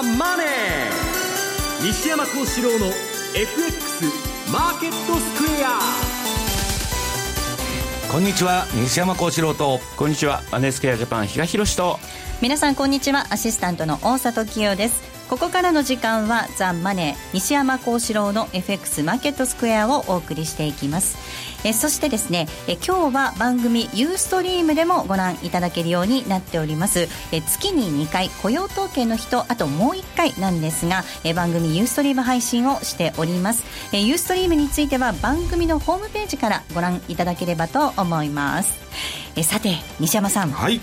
ザ・マネー」西山幸四郎の FX マーケットスクエアこんにちは西山幸四郎と。こんにちはマネースクエアジャパン比嘉宏と。皆さんこんにちは。アシスタントの大里清ですここからの時間はザ・マネー西山幸四郎の FX マーケットスクエアをお送りしていきます。えそしてですねえ今日は番組ユーストリームでもご覧いただけるようになっております。え月に2回雇用統計の日とあともう1回なんですがえ番組ユーストリーム配信をしております。えユーストリームについては番組のホームページからご覧いただければと思います。えさて西山さん、はい。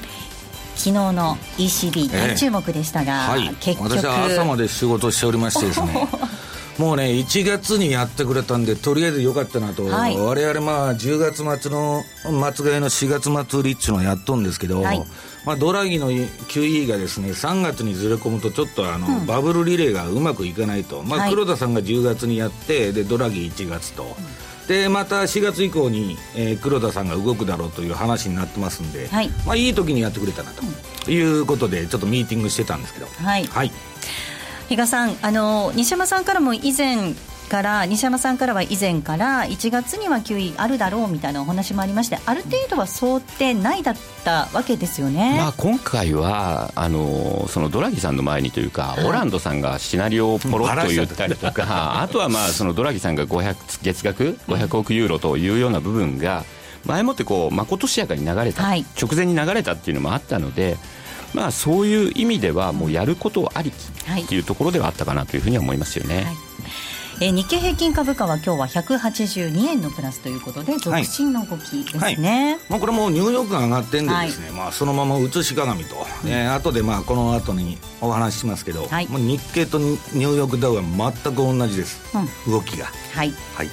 昨日の ECB 大注目でしたが、はい、結局。私は朝まで仕事しておりましてですね。もうね1月にやってくれたんでとりあえずよかったなと、はい。我々まあ10月末の末買いの4月末売りっていうのをやっとんですけど、はい。まあ、ドラギの QE がですね3月にずれ込むとちょっとあの、バブルリレーがうまくいかないと、まあ、はい。黒田さんが10月にやってでドラギ1月と。でまた4月以降に、えー黒田さんが動くだろうという話になってますんで、はい。まあ、いい時にやってくれたなということでちょっとミーティングしてたんですけど。はい。はい。比嘉さんあの西山さんからも以前から西山さんからは以前から1月には9位あるだろうみたいなお話もありましてある程度は想定内だったわけですよね。まあ、今回はあのそのドラギさんの前にというか、オランドさんがシナリオをポロッと言ったりとか、あとはまあそのドラギさんが500月額500億ユーロというような部分が前もってこうまことしやかに流れた、はい直前に流れたっていうのもあったので。まあ、そういう意味ではもうやることありきっていうところではあったかなというふうには思いますよね。はいえー日経平均株価は今日は182円のプラスということで続伸の動きですね。まあ、これもうニューヨークが上がってんでですね、まあ、そのまま写し鏡と、えー後でまあこの後にお話ししますけど、はい。もう日経とニューヨークダウは全く同じです、動きが。はい。はい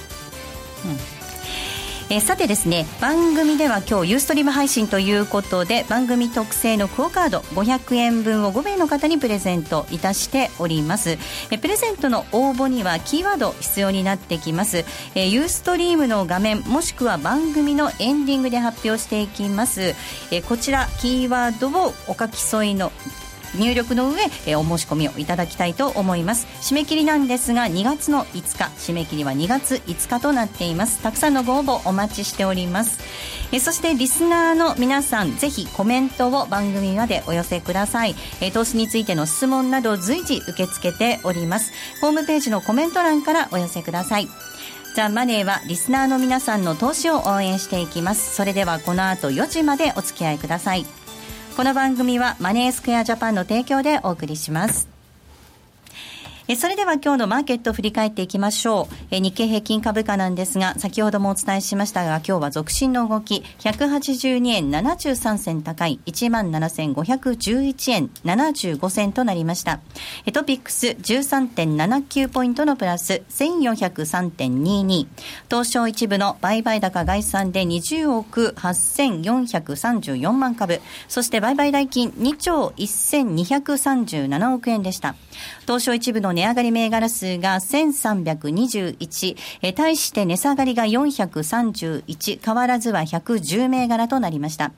えーさてですね番組では今日ユーストリーム配信ということで番組特製のクオカード500円分を5名の方にプレゼントいたしております。えープレゼントの応募にはキーワード必要になってきます。えーユーストリームの画面もしくは番組のエンディングで発表していきます。えーこちらキーワードをお書き添いの入力の上、えーお申し込みをいただきたいと思います。締め切りなんですが2月の5日締め切りは2月5日となっています。たくさんのご応募お待ちしております。えーそしてリスナーの皆さんぜひコメントを番組までお寄せください、えー投資についての質問など随時受け付けております。ホームページのコメント欄からお寄せください。ザ・マネーはリスナーの皆さんの投資を応援していきます。それではこの後4時までお付き合いください。この番組はマネースクエアジャパンの提供でお送りします。えそれでは今日のマーケットを振り返っていきましょう。え日経平均株価なんですが、先ほどもお伝えしましたが、今日は続伸の動き、182円73銭高い、17,511円75銭となりました。えトピックス13.79ポイントのプラス、1403.22。東証一部の売買高概算で20億8434万株、そして売買代金2兆1237億円でした。東証一部の値上がり銘柄数が1321、え対して値下がりが431、変わらずは110銘柄となりました。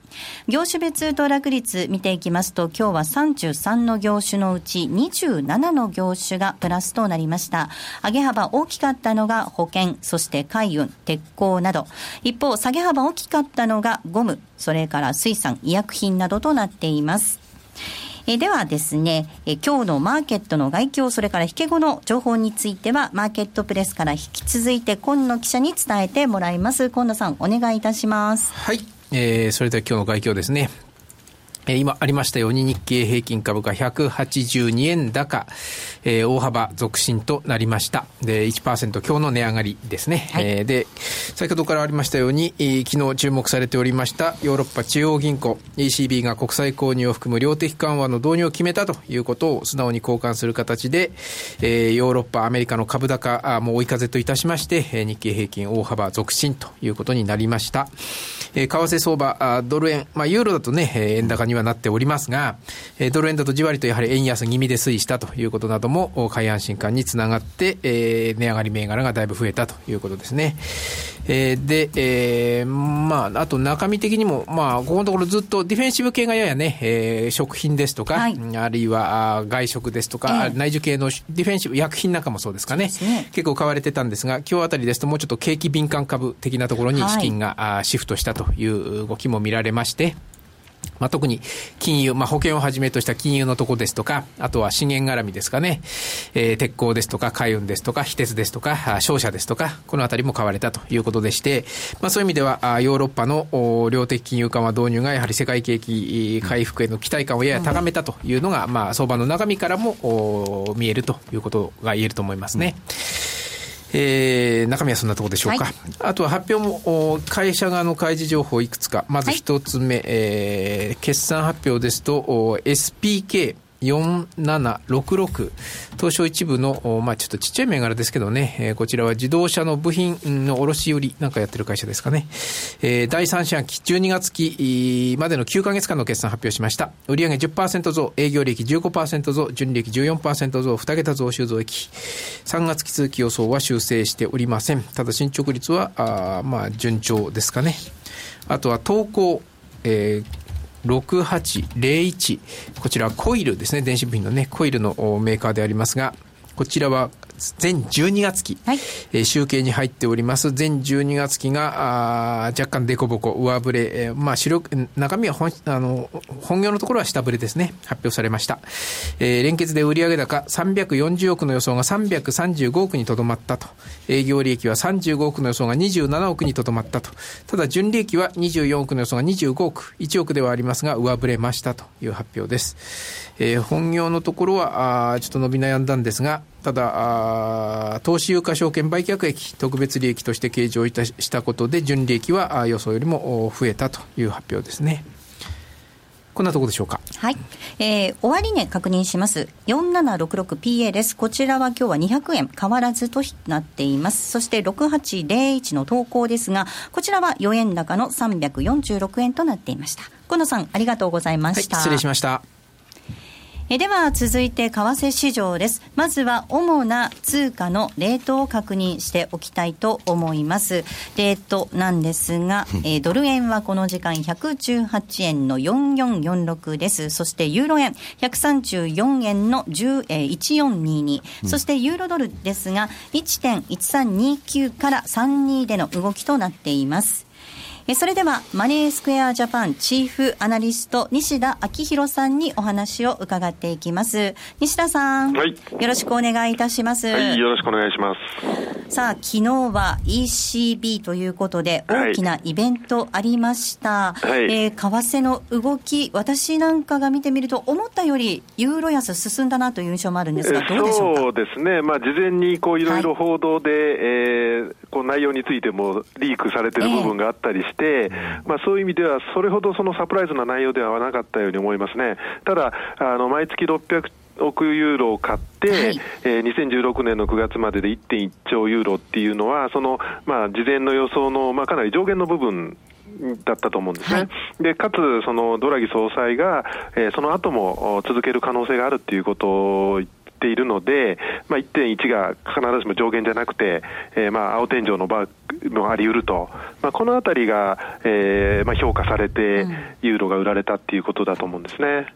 業種別騰落率見ていきますと、今日は33の業種のうち27の業種がプラスとなりました。上げ幅大きかったのが保険、そして海運、鉄鋼など。一方、下げ幅大きかったのがゴム、それから水産、医薬品などとなっています。えではですね、え今日のマーケットの外況、それから引け後の情報については、マーケットプレスから引き続いて、今野記者に伝えてもらいます。今野さん、お願いいたします。はい、えー、それでは今日の外況ですね。今ありましたように日経平均株価182円高、えー大幅続伸となりました。で、1%今日の値上がりですね。はいえーで、先ほどからありましたように、えー昨日注目されておりましたヨーロッパ中央銀行 ECB が国債購入を含む量的緩和の導入を決めたということを素直に交換する形で、えーヨーロッパ、アメリカの株高あもう追い風といたしまして、えー日経平均大幅続伸ということになりました。えー為替相場、あドル円、まあ、ユーロだとね、えー円高にはなっておりますが、えードル円だとじわりとやはり円安気味で推移したということなども、お買い安心感につながって、えー値上がり銘柄がだいぶ増えたということですね。えー、で、えー、まあ、あと中身的にも、まあ、ここのところずっとディフェンシブ系がややね、えー、食品ですとか、はい、あるいは外食ですとか、えー、内需系のディフェンシブ、薬品なんかもそうですかね、ね。結構買われてたんですが、今日あたりですともうちょっと景気敏感株的なところに資金が、はい、シフトしたという動きも見られまして、まあ、特に金融、まあ、保険をはじめとした金融のとこですとか、あとは資源絡みですかね、えー、鉄鋼ですとか、海運ですとか、非鉄ですとか、商社ですとか、このあたりも買われたということでして、まあ、そういう意味では、ヨーロッパの量的金融緩和導入がやはり世界景気回復への期待感をやや高めたというのが、まあ、相場の中身からも見えるということが言えると思いますね。うんえー、中身はそんなところでしょうか、はい、あとは発表も会社側の開示情報いくつか。まず一つ目、はい、えー、決算発表ですと SPK 4766東証一部の、まあ、ちょっとちっちゃい銘柄ですけどね、えー、こちらは自動車の部品の卸売なんかやってる会社ですかね、えー、第三四半期12月期までの9か月間の決算発表しました。売上10%増営業利益15%増純利益14%増2桁増収増益。3月期通期予想は修正しておりません。ただ進捗率はあまあ順調ですかね。あとは投稿えー、6801こちらコイルですね。電子部品のねコイルのメーカーでありますがこちらは全12月期、はい、えー、集計に入っております。全12月期があ若干デコボコ上振れ、えー、まあ主力中身は本あの本業のところは下振れですね。発表されました、えー、連結で売上高340億の予想が335億にとどまったと。営業利益は35億の予想が27億にとどまったと。ただ純利益は24億の予想が25億。1億ではありますが上振れましたという発表です、えー、本業のところはあちょっと伸び悩んだんですがただ、投資有価証券売却益、特別利益として計上いたしたことで、純利益は予想よりも増えたという発表ですね。こんなところでしょうか。はい。えー、終値確認します。4766PA です。こちらは今日は200円変わらずとなっています。そして6801の投稿ですが、こちらは4円高の346円となっていました。河野さん、ありがとうございました。はい、失礼しました。えでは続いて為替市場です。まずは主な通貨のレートを確認しておきたいと思います。レートなんですが、えー、ドル円はこの時間118円の4446です。そしてユーロ円134円の10、えー、1422、うん、そしてユーロドルですが1.1329から32での動きとなっていますえそれではマネースクエアジャパンチーフアナリスト西田昭弘さんにお話を伺っていきます。西田さん、はい、よろしくお願いいたします。はいよろしくお願いします。さあ昨日は ECB ということで大きなイベントありました、はい、えー、為替の動き私なんかが見てみると思ったよりユーロ安進んだなという印象もあるんですがどうでしょうか？そうですね。まあ事前にこういろいろ報道で、はい、えー、こう内容についてもリークされてる部分があったりして、て、まあ、そういう意味では、それほどそのサプライズな内容ではなかったように思いますね。ただあの毎月600億ユーロを買って、はい、えー、2016年の9月までで1.1兆ユーロっていうのは、その、まあ、事前の予想の、まあ、かなり上限の部分だったと思うんですね。はい、で、かつ、そのドラギ総裁が、えー、その後も続ける可能性があるっていうことを言っているので、まあ、1.1が必ずしも上限じゃなくて、えー、まあ青天井の場もあり得ると、まあ、このあたりが、えーまあ、評価されて、ユーロが売られたっていうことだと思うんですね。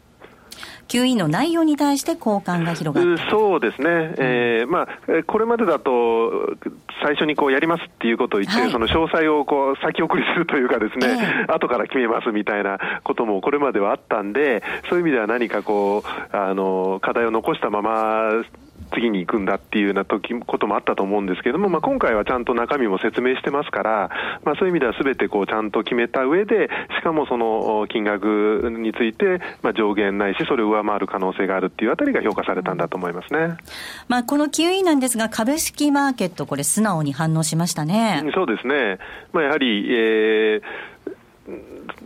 QE の内容に対して好感が広がった。そうですね、えーまあ、これまでだと、最初にこうやりますっていうことを言って、はい、その詳細をこう先送りするというかですね、えー、後から決めますみたいなこともこれまではあったんで、そういう意味では何かこう、あの、課題を残したまま次に行くんだっていうような時こともあったと思うんですけれども、まあ、今回はちゃんと中身も説明してますから、まあ、そういう意味ではすべてこうちゃんと決めた上で、しかもその金額について、まあ、上限ないし、それを上回る可能性があるっていうあたりが評価されたんだと思いますね。まあ、この QE なんですが、株式マーケット、これ、素直に反応しましたね。そうですね。まあ、やはり、えー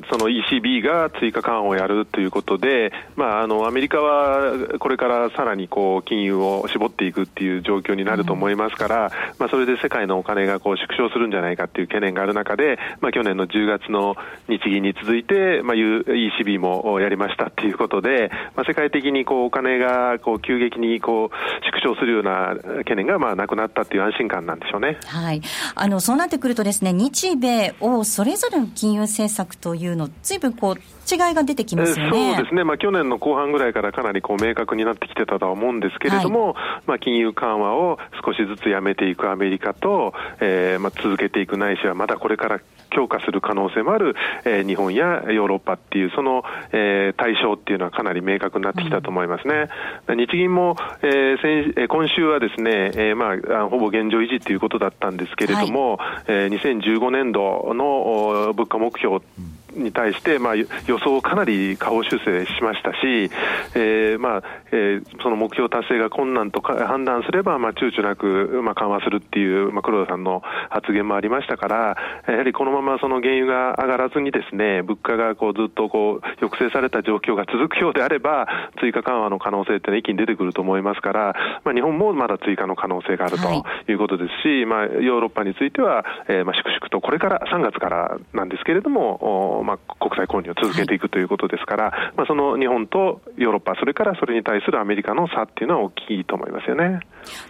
その ECB が追加緩和をやるということで、まあ、あのアメリカはこれからさらにこう金融を絞っていくっていう状況になると思いますから、まあ、それで世界のお金がこう縮小するんじゃないかっていう懸念がある中で、まあ、去年の10月の日銀に続いて、まあ、ECB もやりましたっていうことで、まあ、世界的にこうお金がこう急激にこう縮小するような懸念がまあなくなったっていう安心感なんでしょうね。はい。あの、そうなってくるとですね、日米をそれぞれの金融政策というの、ずいぶんこう、違いが出てきますよね。そうですね。まあ去年の後半ぐらいからかなりこう明確になってきてたとは思うんですけれども、はい、まあ金融緩和を少しずつやめていくアメリカと、えー、まあ続けていくないしはまだこれから強化する可能性もある、えー、日本やヨーロッパっていう、その、えー、対象っていうのはかなり明確になってきたと思いますね。うん、日銀も、えー先えー、今週はですね、えー、まあ、ほぼ現状維持ということだったんですけれども、はい、えー、2015年度の物価目標、うんに対して、まあ、予想をかなり下方修正しましたし、えーまあえー、その目標達成が困難とか判断すれば、まあ、躊躇なく、まあ、緩和するっていう、まあ、黒田さんの発言もありましたから、やはりこのままその原油が上がらずにですね、物価がこうずっとこう抑制された状況が続くようであれば、追加緩和の可能性って、ね、一気に出てくると思いますから、まあ、日本もまだ追加の可能性があるとい。うことですし、はい、まあ、ヨーロッパについては、えーまあ、粛々とこれから3月からなんですけれども、まあ、国際購入を続けていくということですから、はい、まあ、その日本とヨーロッパ、それからそれに対するアメリカの差っていうのは大きいと思いますよね。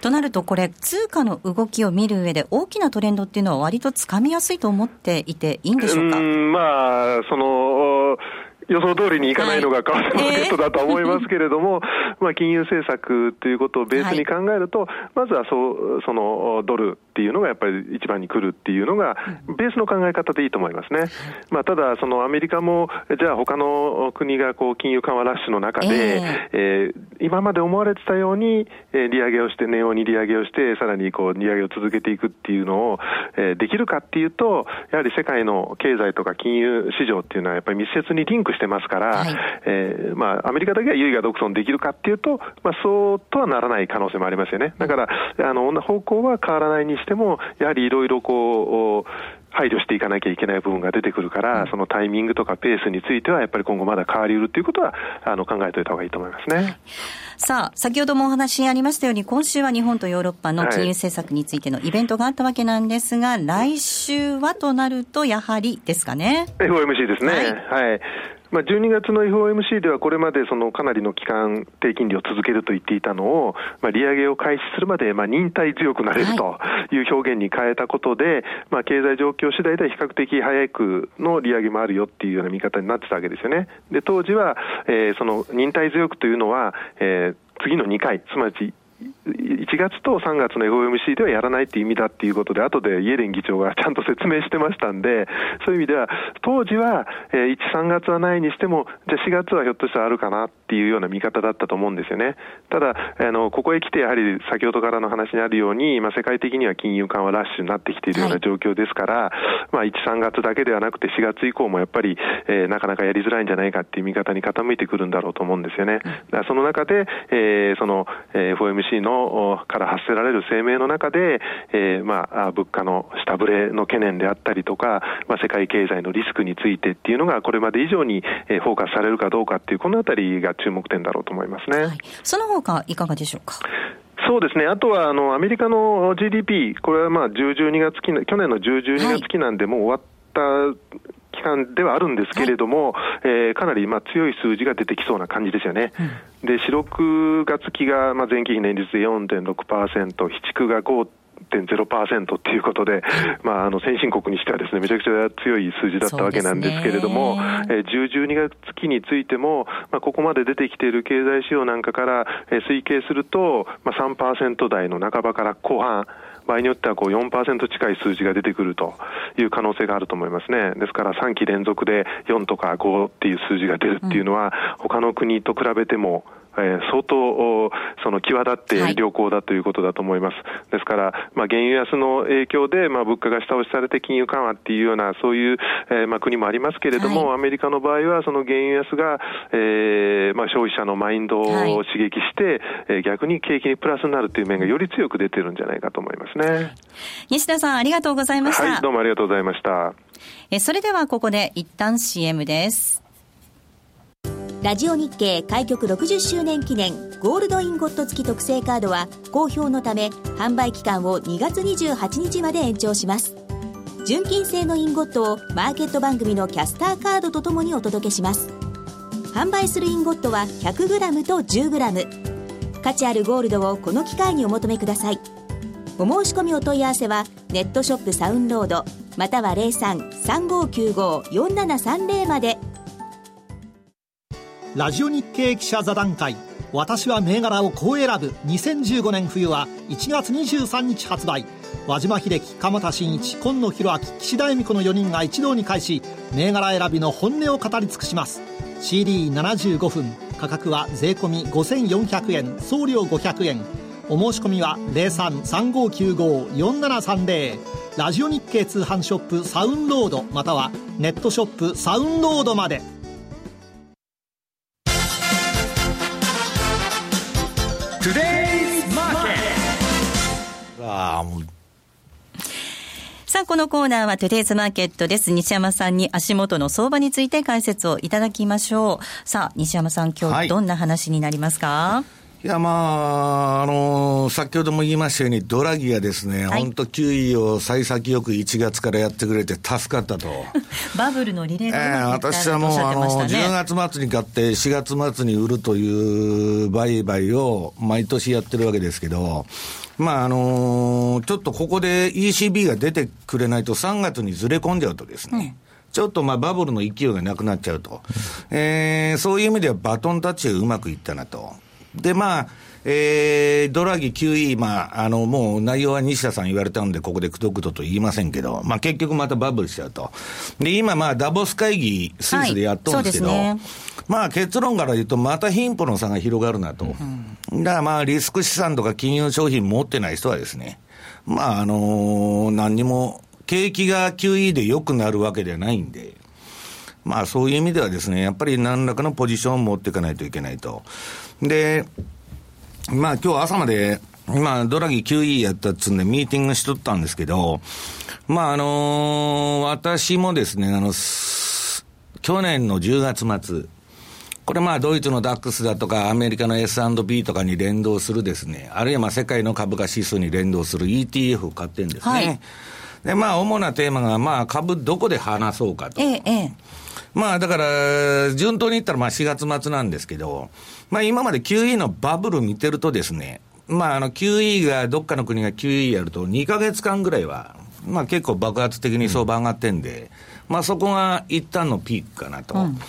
となると、これ、通貨の動きを見る上で、大きなトレンドっていうのは、割とつかみやすいと思っていていいんでしょうか？うまあその予想通りにいかないのが為替マーケットだと思いますけれども、まあ金融政策ということをベースに考えると、まずはそうそのドルっていうのがやっぱり一番に来るっていうのが、ベースの考え方でいいと思いますね。まあただ、そのアメリカも、じゃあ他の国がこう金融緩和ラッシュの中で、ええ今まで思われてたように、え利上げをして、ネオに利上げをして、さらにこう利上げを続けていくっていうのを、えできるかっていうと、やはり世界の経済とか金融市場っていうのはやっぱり密接にリンクしてますから、はい、えー、まあ、アメリカだけは優位が独尊できるかっていうと、まあ、そうとはならない可能性もありますよね。だから、あの、方向は変わらないにしても、やはりいろいろこう、配慮していかなきゃいけない部分が出てくるから、そのタイミングとかペースについては、やっぱり今後まだ変わりうるということは、あの、考えておいた方がいいと思いますね。さあ、先ほどもお話にありましたように、今週は日本とヨーロッパの金融政策についてのイベントがあったわけなんですが、はい、来週はとなると、やはりですかね。FOMC ですね。はい、はいまあ、12月の FOMC ではこれまでそのかなりの期間、低金利を続けると言っていたのを、まあ、利上げを開始するまでまあ忍耐強くなれるという表現に変えたことで、まあ、経済状況次第では比較的早くの利上げもあるよっていうような見方になってたわけですよね。で当時は、えー、その忍耐強くというのは、えー、次の2回、すなわち1月と3月の FOMC ではやらないっていう意味だっていうことで、後でイエレン議長がちゃんと説明してましたんで、そういう意味では、当時は、えー、1、3月はないにしても、じゃあ4月はひょっとしたらあるかなっていうような見方だったと思うんですよね。ただ、あのここへ来て、やはり先ほどからの話にあるように、まあ、世界的には金融緩和ラッシュになってきているような状況ですから、はい、まあ、1、3月だけではなくて、4月以降もやっぱり、えー、なかなかやりづらいんじゃないかっていう見方に傾いてくるんだろうと思うんですよね。だその中で、えー、その、えー、FOMC のから発せられる声明の中で、えー、まあ、物価の下振れの懸念であったりとか、まあ、世界経済のリスクについてっていうのが、これまで以上に、えー、フォーカスされるかどうかっていう、このあたりが注目点だろうと思いますね。はい、その他いかがでしょうか？そうですね、あとはあのアメリカの GDP、これはまあ10、12月期、去年の10、12月期なんで、もう終わった期間ではあるんですけれども、はい、えー、かなりまあ強い数字が出てきそうな感じですよね。うん、で、四六月期がまあ前期比年率で4.6%、七九が5 0.0%っていうことで、まあ、あの先進国にしてはですね、めちゃくちゃ強い数字だったわけなんですけれども、えー、10、12月期についても、まあ、ここまで出てきている経済指標なんかから、えー、推計すると、まあ、3%台の半ばから後半、場合によってはこう4%近い数字が出てくるという可能性があると思いますね。ですから3期連続で4とか5っていう数字が出るっていうのは、他の国と比べてもえー、相当、その際立って良好だということだと思います。はい、ですから、まあ、原油安の影響で、まあ、物価が下押しされて金融緩和っていうような、そういう、えー、まあ、国もありますけれども、はい、アメリカの場合は、その原油安が、えー、まあ、消費者のマインドを刺激して、はい、えー、逆に景気にプラスになるという面がより強く出てるんじゃないかと思いますね。西田さん、ありがとうございました。はい、どうもありがとうございました。えそれではここで一旦 CM です。ラジオ日経開局60周年記念ゴールドインゴット付き特製カードは好評のため販売期間を2月28日まで延長します。純金製のインゴットをマーケット番組のキャスターカードとともにお届けします。販売するインゴットは 100g と 10g 価値あるゴールドをこの機会にお求めください。お申し込みお問い合わせはネットショップサウンロードまたは0335954730まで。ラジオ日経記者座談会。私は銘柄をこう選ぶ。2015年冬は1月23日発売。和島秀樹鎌田新一今野博明岸田恵美子の4人が一堂に会し銘柄選びの本音を語り尽くします。CD75 分。価格は税込5400円。送料500円。お申し込みは0335954730ラジオ日経通販ショップサウンロードまたはネットショップサウンロードまで。さあ、このコーナーはトゥデイズマーケットです。西山さんに足元の相場について解説をいただきましょう。さあ、西山さん、今日どんな話になりますか、はいいや、まあ、あのー、先ほども言いましたように、ドラギがですね、本当、9位を幸先よく1月からやってくれて助かったと。バブルのリレーが、えー、私はもう、あの、10月末に買って、4月末に売るという売買を毎年やってるわけですけど、まあ、あのー、ちょっとここで ECB が出てくれないと3月にずれ込んじゃうとですね、うんちょっとまあバブルの勢いがなくなっちゃうと、えー、そういう意味ではバトンタッチがうまくいったなと。で、まあ、えー、ドラギ QE、まあ、あの、もう内容は西田さん言われたんで、ここでくどくどと言いませんけど、まあ結局またバブルしちゃうと。で、今まあダボス会議、スイスでやっとるんですけど、はいね、まあ結論から言うと、また貧富の差が広がるなと。うん、だからまあリスク資産とか金融商品持ってない人はですね、まああのー、何にも、景気が QE で良くなるわけではないんで、まあそういう意味ではですね、やっぱり何らかのポジションを持っていかないといけないと。で、まあ今日朝まで、今、ドラギ QE やったっつうんでミーティングしとったんですけど、まああのー、私もですね、あの、去年の10月末、これまあドイツのダックスだとかアメリカの S&P とかに連動するですね、あるいはまあ世界の株価指数に連動する ETF を買ってんですね。はい、で、まあ主なテーマがまあ株どこで話そうかと。ええ、まあだから、順当に言ったらまあ4月末なんですけど、まあ今まで QE のバブル見てるとですね、まああの QE が、どっかの国が QE やると2か月間ぐらいは、まあ結構爆発的に相場上がってんで、うん、まあそこが一旦のピークかなと。うん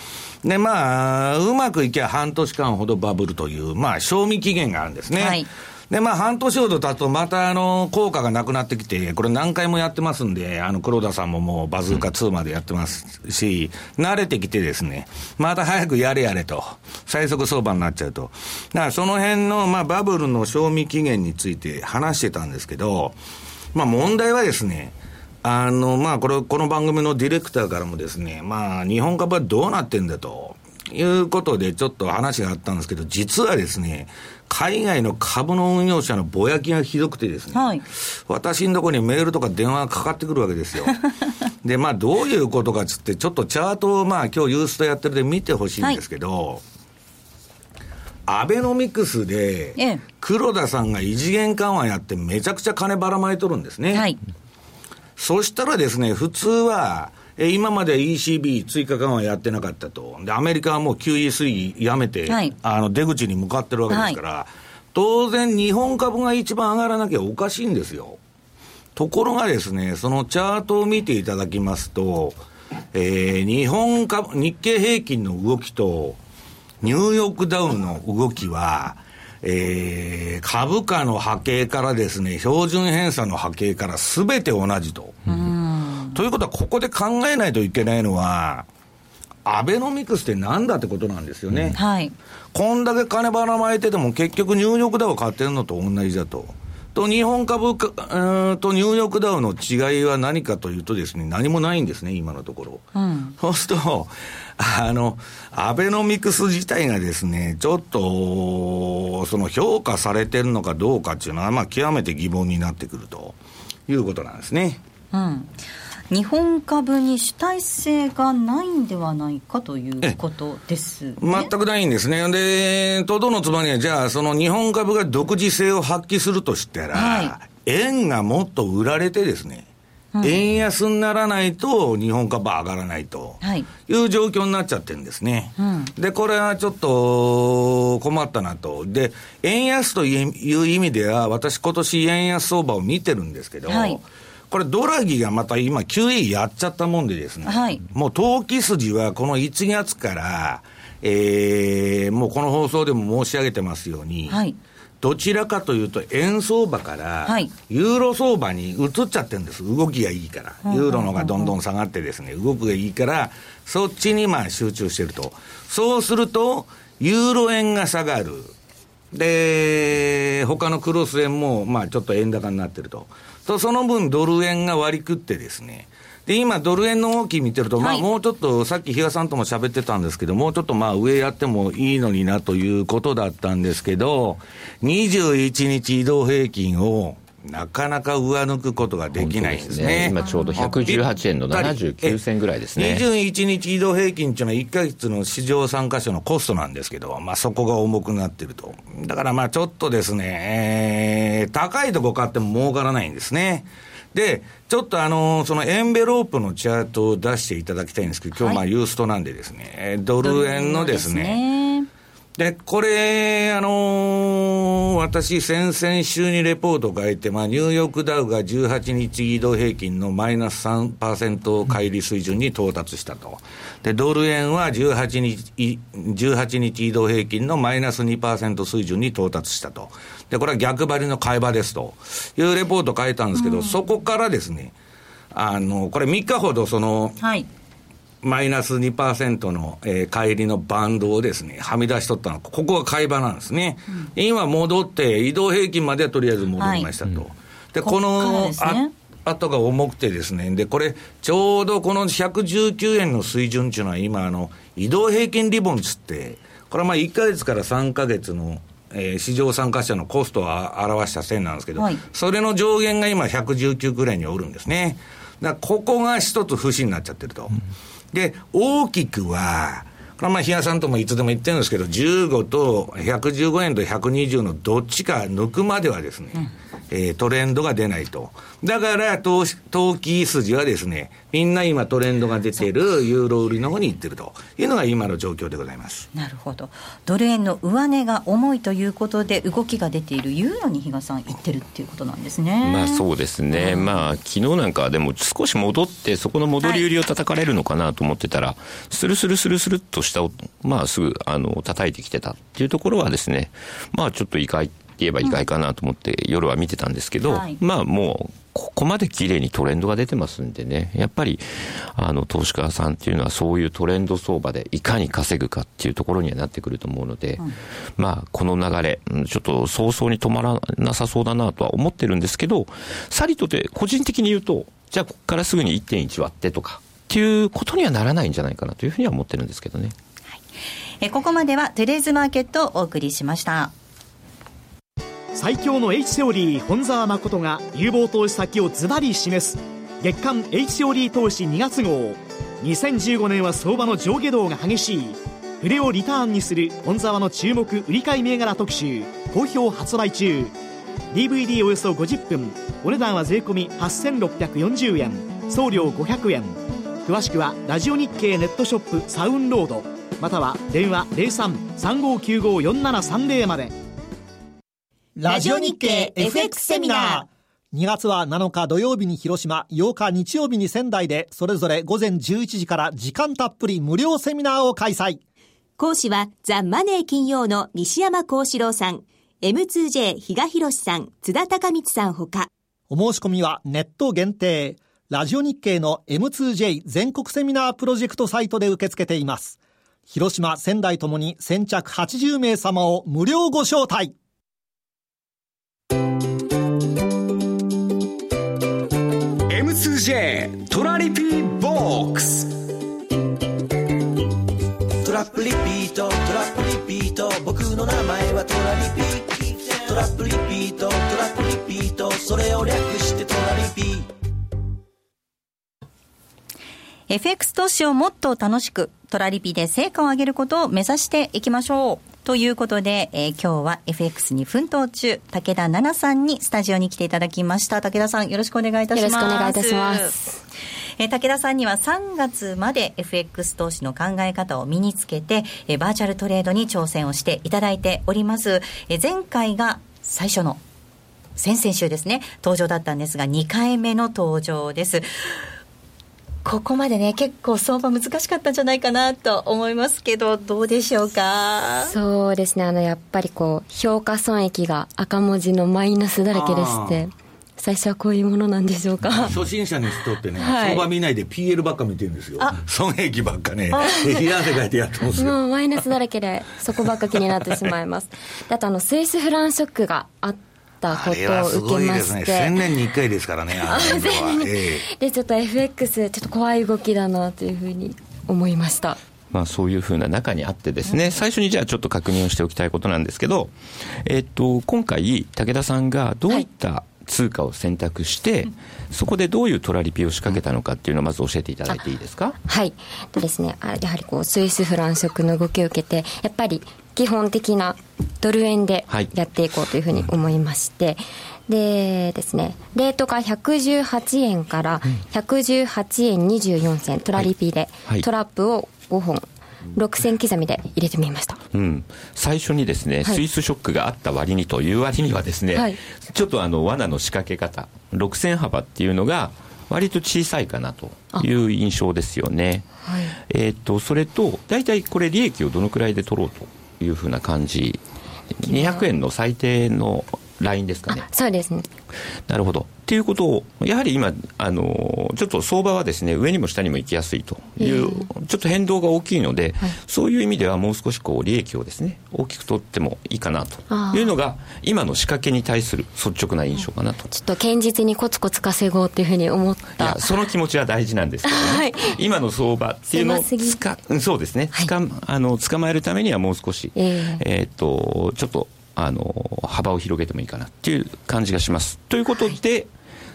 で、まあ、うまくいけば半年間ほどバブルという、まあ、賞味期限があるんですね。はいで、まあ、半年ほど経つと、また、あの、効果がなくなってきて、これ何回もやってますんで、あの、黒田さんももう、バズーカ2までやってますし、慣れてきてですね、また早くやれやれと、最速相場になっちゃうと。だから、その辺の、まあ、バブルの賞味期限について話してたんですけど、まあ、問題はですね、あの、まあ、これ、この番組のディレクターからもですね、まあ、日本株はどうなってんだと。いうことで、ちょっと話があったんですけど、実はですね、海外の株の運用者のぼやきがひどくてですね、はい、私のところにメールとか電話がかかってくるわけですよ。で、まあ、どういうことかっつって、ちょっとチャートを、まあ、今日ユーストやってるで見てほしいんですけど、はい、アベノミクスで、黒田さんが異次元緩和やってめちゃくちゃ金ばらまいとるんですね。はい、そしたらですね、普通は、え今まで ECB 追加緩和やってなかったと。で、アメリカはもう QE 推移やめて、はい、あの、出口に向かってるわけですから、はい、当然日本株が一番上がらなきゃおかしいんですよ。ところがですね、そのチャートを見ていただきますと、えー、日本株、日経平均の動きと、ニューヨークダウの動きは、えー、株価の波形からですね、標準偏差の波形からすべて同じと。ということは、ここで考えないといけないのは、アベノミクスってなんだってことなんですよね。はい。こんだけ金ばらまいてても結局ニューヨークダウ買ってるのと同じだと。と、日本株か、うんとニューヨークダウの違いは何かというとですね、何もないんですね、今のところ。うん、そうすると、あの、アベノミクス自体がですね、ちょっと、その評価されてるのかどうかっていうのは、まあ、極めて疑問になってくるということなんですね。うん。日本株に主体性がないんではないかということです、ね、全くないんですね。で、とどのつまりは、じゃあ、その日本株が独自性を発揮するとしたら、はい、円がもっと売られてですね、うん、円安にならないと日本株は上がらないとい。う状況になっちゃってるんですね。うん、で、これはちょっと困ったなと。で、円安という意味では、私今年円安相場を見てるんですけど、はいこれ、ドラギがまた今、QE やっちゃったもんでですね、はい、もう投機筋はこの1月から、えー、もうこの放送でも申し上げてますように、はい、どちらかというと、円相場から、ユーロ相場に移っちゃってるんです、動きがいいから、ユーロのがどんどん下がってですね、動きがいいから、そっちにまあ集中してると。そうすると、ユーロ円が下がる。で、他のクロス円も、まあちょっと円高になってると。と、その分ドル円が割り食ってですね、で、今、ドル円の動き見てると、まあ、もうちょっと、さっき比嘉さんとも喋ってたんですけど、もうちょっとまあ、上やってもいいのになということだったんですけど、21日移動平均を、なかなか上抜くことができないんですね。すね今ちょうど118円の79銭ぐらいですね。21日移動平均っていうのは1か月の市場参加者のコストなんですけど、まあそこが重くなってると。だからまあちょっとですね、えー、高いとこ買っても儲からないんですね。で、ちょっとあのー、そのエンベロープのチャートを出していただきたいんですけど、今日まあユーストなんでですね、はい、ドル円のですね、で、これ、あのー、私、先々週にレポート書いて、まあ、ニューヨークダウが18日移動平均のマイナス3%乖離水準に到達したと。で、ドル円は18日、18日移動平均のマイナス2%水準に到達したと。で、これは逆張りの買い場ですというレポート書いたんですけど、うん、そこからですね、あの、これ3日ほどその、はいマイナス2%の、えー、帰りのバンドをですね、はみ出しとったの、ここが買い場なんですね。うん、今戻って、移動平均まではとりあえず戻りましたと。はい、で、この、あ後が重くてですね、で、これ、ちょうどこの119円の水準っていうのは今、あの、移動平均リボンつって、これはまあ1か月から3か月の、えー、市場参加者のコストを表した線なんですけど、はい、それの上限が今119くらいにおるんですね。だからここが一つ節になっちゃってると。うんで、大きくは、これはまあ、日嘉さんともいつでも言ってるんですけど、15と115円と120のどっちか抜くまではですね、うんえー、トレンドが出ないと。だから投、投機筋はですね、みんな今トレンドが出ているユーロ売りの方に行ってるというのが今の状況でございます。なるほど。ドル円の上値が重いということで、動きが出ているユーロに比嘉さん、行ってるっていうことなんですね。まあそうですね。うん、まあ昨日なんかでも少し戻って、そこの戻り売りを叩かれるのかなと思ってたら、はい、スルスルスルスルっと下を、まあすぐ、あの、叩いてきてたっていうところはですね、まあちょっと意外言えば意外かなと思って夜は見てたんですけど、はい、まあもう、ここまで綺麗にトレンドが出てますんでね、やっぱり、あの、投資家さんっていうのはそういうトレンド相場でいかに稼ぐかっていうところにはなってくると思うので、うん、まあ、この流れ、ちょっと早々に止まらなさそうだなとは思ってるんですけど、さりとて個人的に言うと、じゃあここからすぐに1.1割ってとか、っていうことにはならないんじゃないかなというふうには思ってるんですけどね。はい、えここまではテレーズマーケットをお送りしました。最強の H セオリー本沢誠が有望投資先をズバリ示す。月間 H セオリー投資2月号。2015年は相場の上下動が激しい。筆をリターンにする本沢の注目売り買い銘柄特集。好評発売中。DVD およそ50分。お値段は税込8640円。送料500円。詳しくはラジオ日経ネットショップサウンロード。または電話0335954730まで。ラジオ日経 FX セミナー2月は7日土曜日に広島、8日日曜日に仙台で、それぞれ午前11時から時間たっぷり無料セミナーを開催。講師はザ・マネー金曜の西山幸四郎さん、M2J 比嘉博さん、津田隆光さんほか。お申し込みはネット限定、ラジオ日経の M2J 全国セミナープロジェクトサイトで受け付けています。広島、仙台ともに先着80名様を無料ご招待。M2J トラリピーボックス。トラップリピートトラップリピート。僕の名前はトラリピトラップリピートトラップリピート。それを略してトラリピ FX 投資をもっと楽しくトラリピで成果を上げることを目指していきましょう。ということで、えー、今日は FX に奮闘中、武田奈々さんにスタジオに来ていただきました。武田さん、よろしくお願いいたします。よろしくお願いいたします。えー、武田さんには3月まで FX 投資の考え方を身につけて、えー、バーチャルトレードに挑戦をしていただいております。えー、前回が最初の先々週ですね、登場だったんですが、2回目の登場です。ここまでね結構相場難しかったんじゃないかなと思いますけどどうでしょうか？そうですね。あのやっぱりこう評価損益が赤文字のマイナスだらけでして最初はこういうものなんでしょうか？初心者の人ってね、はい、相場見ないで PL ばっか見てるんですよ。損益ばっかね。冷や汗かいてやってますよ。もうマイナスだらけでそこばっか気になってしまいます。あとあのスイスフランショックがあってったことを受けまして、1000年に1回ですからね、あのえー、でちょっと FX、ちょっと怖い動きだなというふうに思いました。まあ、そういうふうな中にあってですね、最初にじゃあちょっと確認をしておきたいことなんですけど、えっと、今回、武田さんがどういった通貨を選択して、そこでどういうトラリピを仕掛けたのかっていうのをまず教えていただいていいですか？はい。でですねやはりこうスイスフラン食の動きを受けてやっぱり基本的なドル円でやっていこうというふうに思いまして、はい、でですね、レートが118円から118円24銭、トラリピで、トラップを5本、6000刻みで入れてみました、うん、最初にですね、はい、スイスショックがあった割にという割にはですね、はい、ちょっとあの罠の仕掛け方6000幅っていうのが割と小さいかなという印象ですよね、はい、えー、とそれと大体これ利益をどのくらいで取ろうというふうな感じ。200円の最低のラインですかね。そうですね。なるほど。っていうことを、やはり今、あの、ちょっと相場はですね、上にも下にも行きやすいという、ちょっと変動が大きいので、はい、そういう意味ではもう少しこう、利益をですね、大きく取ってもいいかなというのが、今の仕掛けに対する率直な印象かなと。ちょっと堅実にコツコツ稼ごうっていうふうに思った。いや、その気持ちは大事なんですけどね。はい、今の相場っていうのをつか、そうですね、つか、あの、捕まえるためにはもう少し、えー、えっと、ちょっと、あの幅を広げてもいいかなっていう感じがします。ということで、はい、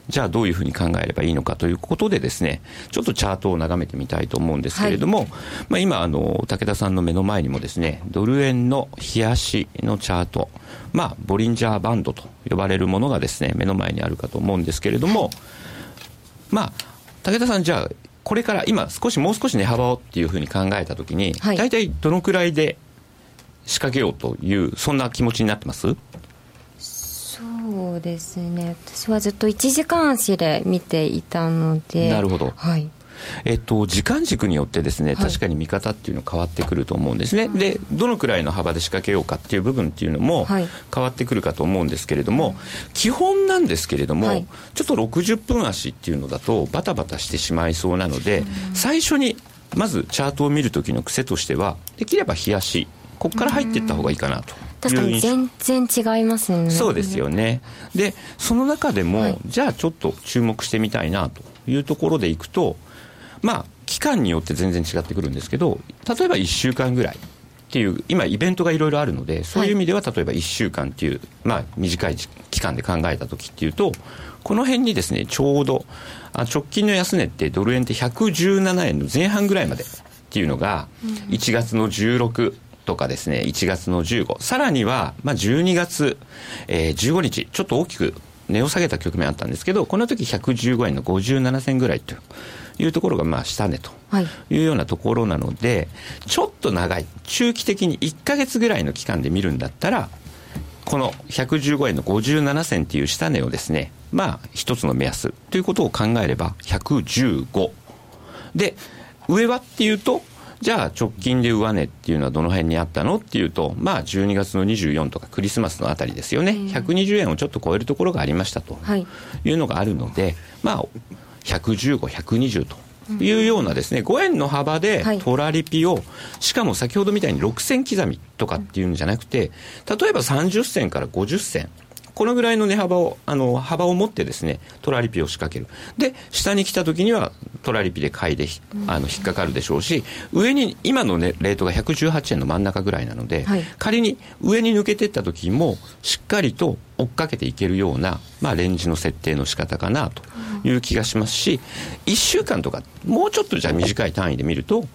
じゃあどういうふうに考えればいいのかということでですね、ちょっとチャートを眺めてみたいと思うんですけれども、はい、まあ、今あの、武田さんの目の前にもですね、ドル円の冷やしのチャート、まあ、ボリンジャーバンドと呼ばれるものがですね、目の前にあるかと思うんですけれども、まあ、武田さん、じゃあ、これから今、少しもう少し値幅をっていうふうに考えたときに、はい、大体どのくらいで仕掛けようというそんな気持ちになってます？そうですね。私はずっと1時間足で見ていたので。なるほど、はい。えっと、時間軸によってですね、確かに見方っていうのは変わってくると思うんですね、はい、でどのくらいの幅で仕掛けようかっていう部分っていうのも変わってくるかと思うんですけれども、はい、基本なんですけれども、はい、ちょっと60分足っていうのだとバタバタしてしまいそうなので、最初にまずチャートを見るときの癖としてはできれば冷やしここから入っていった方がいいかなと。確かに全然違いますよね。そうですよね。で、その中でも、はい、じゃあちょっと注目してみたいなというところでいくと、まあ、期間によって全然違ってくるんですけど、例えば1週間ぐらい。っていう今、イベントがいろいろあるので、そういう意味では、例えば1週間っていう、まあ、短い期間で考えたときっていうと、この辺にですね、ちょうど、直近の安値ってドル円って117円の前半ぐらいまでっていうのが、1月の16、とかですね、1月の15、さらには、まあ、12月、えー、15日、ちょっと大きく値を下げた局面あったんですけど、この時115円の57銭ぐらいというところが、まあ、下値とい。うようなところなので、はい、ちょっと長い、中期的に1か月ぐらいの期間で見るんだったら、この115円の57銭という下値をですね、まあ、一つの目安ということを考えれば、115。で、上はっていうと、じゃあ直近で上値っていうのはどの辺にあったのっていうと、まあ12月の24とかクリスマスのあたりですよね。120円をちょっと超えるところがありましたというのがあるので、まあ、115、120と。いうようなですね、5円の幅でトラリピを、しかも先ほどみたいに6銭刻みとかっていうんじゃなくて、例えば30銭から50銭、このぐらいの値幅を、あの、幅を持ってですね、トラリピを仕掛ける。で、下に来た時には、トラリピで買いで、あの、引っかかるでしょうし、上に、今のね、レートが118円の真ん中ぐらいなので、はい、仮に上に抜けていった時も、しっかりと追っかけていけるような、まあ、レンジの設定の仕方かなという気がしますし、1週間とか、もうちょっとじゃあ短い単位で見ると、